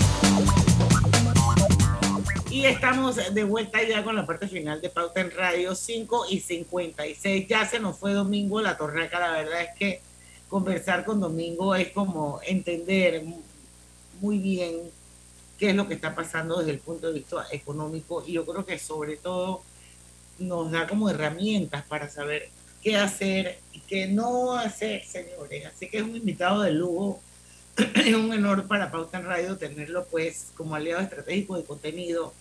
Estamos de vuelta ya con la parte final de Pauta en Radio 5 y 56. Ya se nos fue Domingo La Torreca. La verdad es que conversar con Domingo es como entender muy bien qué es lo que está pasando desde el punto de vista económico. Y yo creo que sobre todo nos da como herramientas para saber qué hacer y qué no hacer, señores. Así que es un invitado de lujo. Es un honor para Pauta en Radio tenerlo pues como aliado estratégico de contenido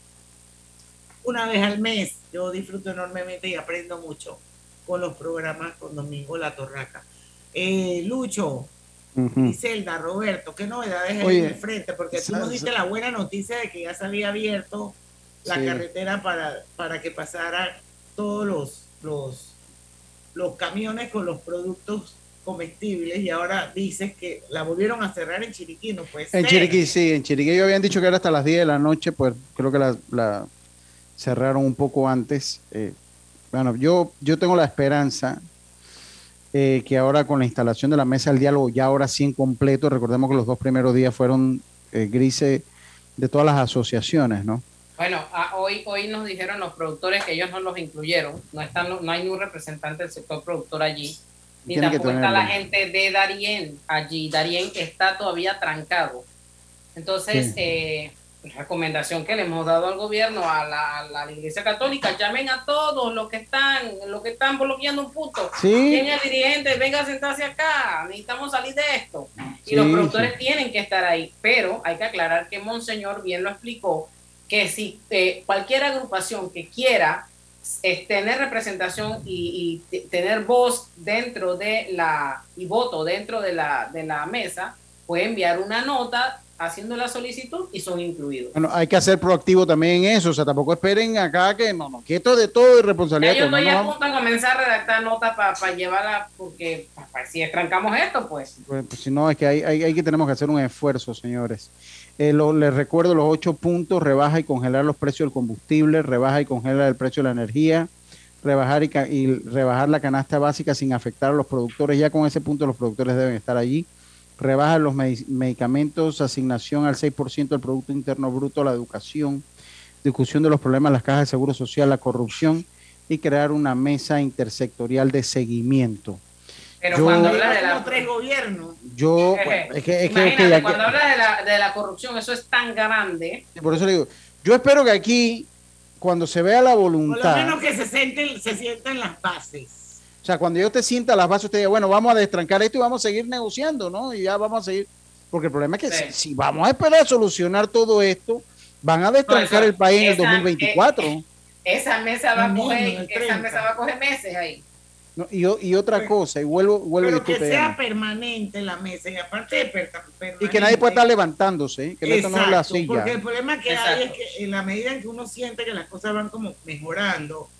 una vez al mes. Yo disfruto enormemente y aprendo mucho con los programas con Domingo La Torraca. Eh, Lucho, Ujú. Iselda, Roberto, ¿qué novedades hay en el frente? Porque tú nos diste la buena noticia de que ya se había abierto la Sí. carretera para, para que pasaran todos los, los, los camiones con los productos comestibles y ahora dices que la volvieron a cerrar en Chiriquí, no puede En ser. Chiriquí, sí, en Chiriquí ellos habían dicho que era hasta las 10 de la noche, pues creo que la, la cerraron un poco antes. Eh, bueno, yo, yo tengo la esperanza eh, que ahora con la instalación de la mesa del diálogo, ya ahora sí en completo, recordemos que los dos primeros días fueron eh, grises de todas las asociaciones, ¿no? Bueno, a- hoy, hoy nos dijeron los productores que ellos no los incluyeron, no, están, no hay ningún representante del sector productor allí, ni tampoco está la gente de Darien allí. Darien está todavía trancado. Entonces, Sí. eh, recomendación que le hemos dado al gobierno, a la, a la Iglesia Católica, llamen a todos los que están, los que están bloqueando un punto. Sí. ¿Quién es el dirigente? Venga a sentarse acá, necesitamos salir de esto. Y Sí, los productores sí. tienen que estar ahí, pero hay que aclarar que Monseñor bien lo explicó, que si eh, cualquier agrupación que quiera eh, tener representación y, y te- tener voz dentro de la, y voto dentro de la, de la mesa, puede enviar una nota haciendo la solicitud y son incluidos. Bueno, hay que ser proactivo también en eso, o sea, tampoco esperen acá que no, no, que esto de todo es Ya responsabilidad. estoy no a nos punto de comenzar a redactar notas para llevarla, porque pa- pa- si trancamos esto, pues Pues, pues, si no, es que hay, hay, hay que tenemos que hacer un esfuerzo, señores. Eh, lo- les recuerdo los ocho puntos, rebaja y congelar los precios del combustible, rebaja y congelar el precio de la energía, rebajar y, y rebajar la canasta básica sin afectar a los productores. Ya con ese punto los productores deben estar allí. Rebaja los medi- medicamentos, asignación al 6% del Producto Interno Bruto, la educación, discusión de los problemas de las cajas de seguro social, la corrupción y crear una mesa intersectorial de seguimiento. Pero Yo- cuando hablas de la tres gobiernos. Yo, bueno, es que, es que, cuando hablas de la, de la corrupción, eso es tan grande. por eso le digo, yo espero que aquí, cuando se vea la Por lo voluntad, menos que se sienten, se sientan las bases. O sea, cuando yo te sienta las bases, usted diga, bueno, vamos a destrancar esto y vamos a seguir negociando, ¿no? Y ya vamos a seguir, porque el problema es que Sí. si, si vamos a esperar a solucionar todo esto, Van a destrancar No, el país en el esa- 2024. eh, Esa mesa va a coger, esa 30. mesa va a coger meses ahí. No, y, y otra cosa, y vuelvo, vuelvo Pero que sea permanente la mesa y aparte de per- permanente. y que nadie pueda estar levantándose, ¿eh? que esto no es la Exacto, silla. Porque el problema que hay es Exacto. que en la medida en que uno siente que las cosas van como mejorando,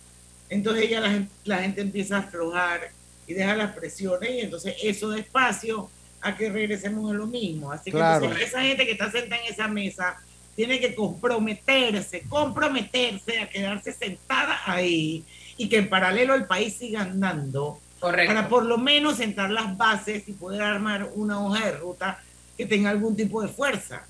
entonces ya la gente, la gente empieza a aflojar y deja las presiones y entonces eso despacio a que regresemos a lo mismo. Así que Claro. entonces esa gente que está sentada en esa mesa tiene que comprometerse, comprometerse a quedarse sentada ahí y que en paralelo el país siga andando Correcto. para por lo menos sentar las bases y poder armar una hoja de ruta que tenga algún tipo de fuerza.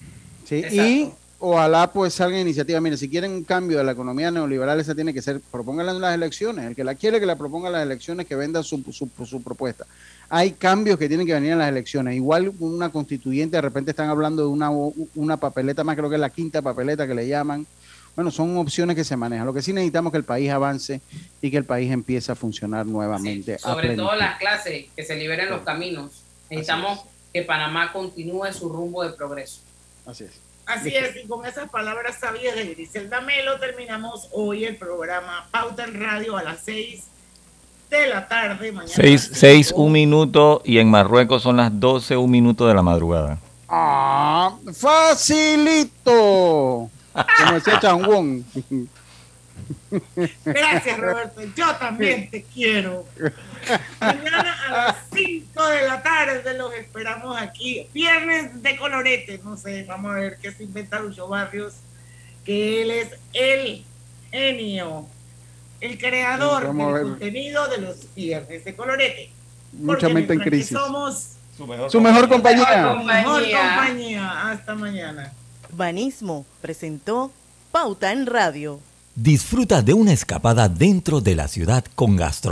Sí, Exacto. y ojalá pues salga iniciativa. Mire, si quieren un cambio de la economía neoliberal, esa tiene que ser, propónganla en las elecciones. El que la quiere, que la proponga en las elecciones, que venda su, su, su propuesta. Hay cambios que tienen que venir en las elecciones. Igual una constituyente, de repente están hablando de una, una papeleta más, creo que es la quinta papeleta que le llaman. Bueno, son opciones que se manejan. Lo que sí necesitamos es que el país avance y que el país empiece a funcionar nuevamente. Sobre todo las clases, que se liberen los caminos. Necesitamos que Panamá continúe su rumbo de progreso. Así es. Así es, y con esas palabras sabias de Griselda Melo terminamos hoy el programa Pauta en Radio a las 6 de la tarde. Mañana a 6, las 6, cinco. un minuto y en Marruecos son las 12, un minuto de la madrugada. Ah, facilito. Como decía Changwon. Gracias, Roberto. Yo también te quiero. Mañana a las 5 de la tarde los esperamos aquí. Viernes de colorete. No sé, vamos a ver qué se inventa Lucho Barrios. Que él es el genio, el creador del contenido de los viernes de colorete. Mucha mente en crisis. Somos Su mejor compañía. mejor compañía. Hasta mañana. Banismo presentó Pauta en Radio. Disfruta de una escapada dentro de la ciudad con gastronomía.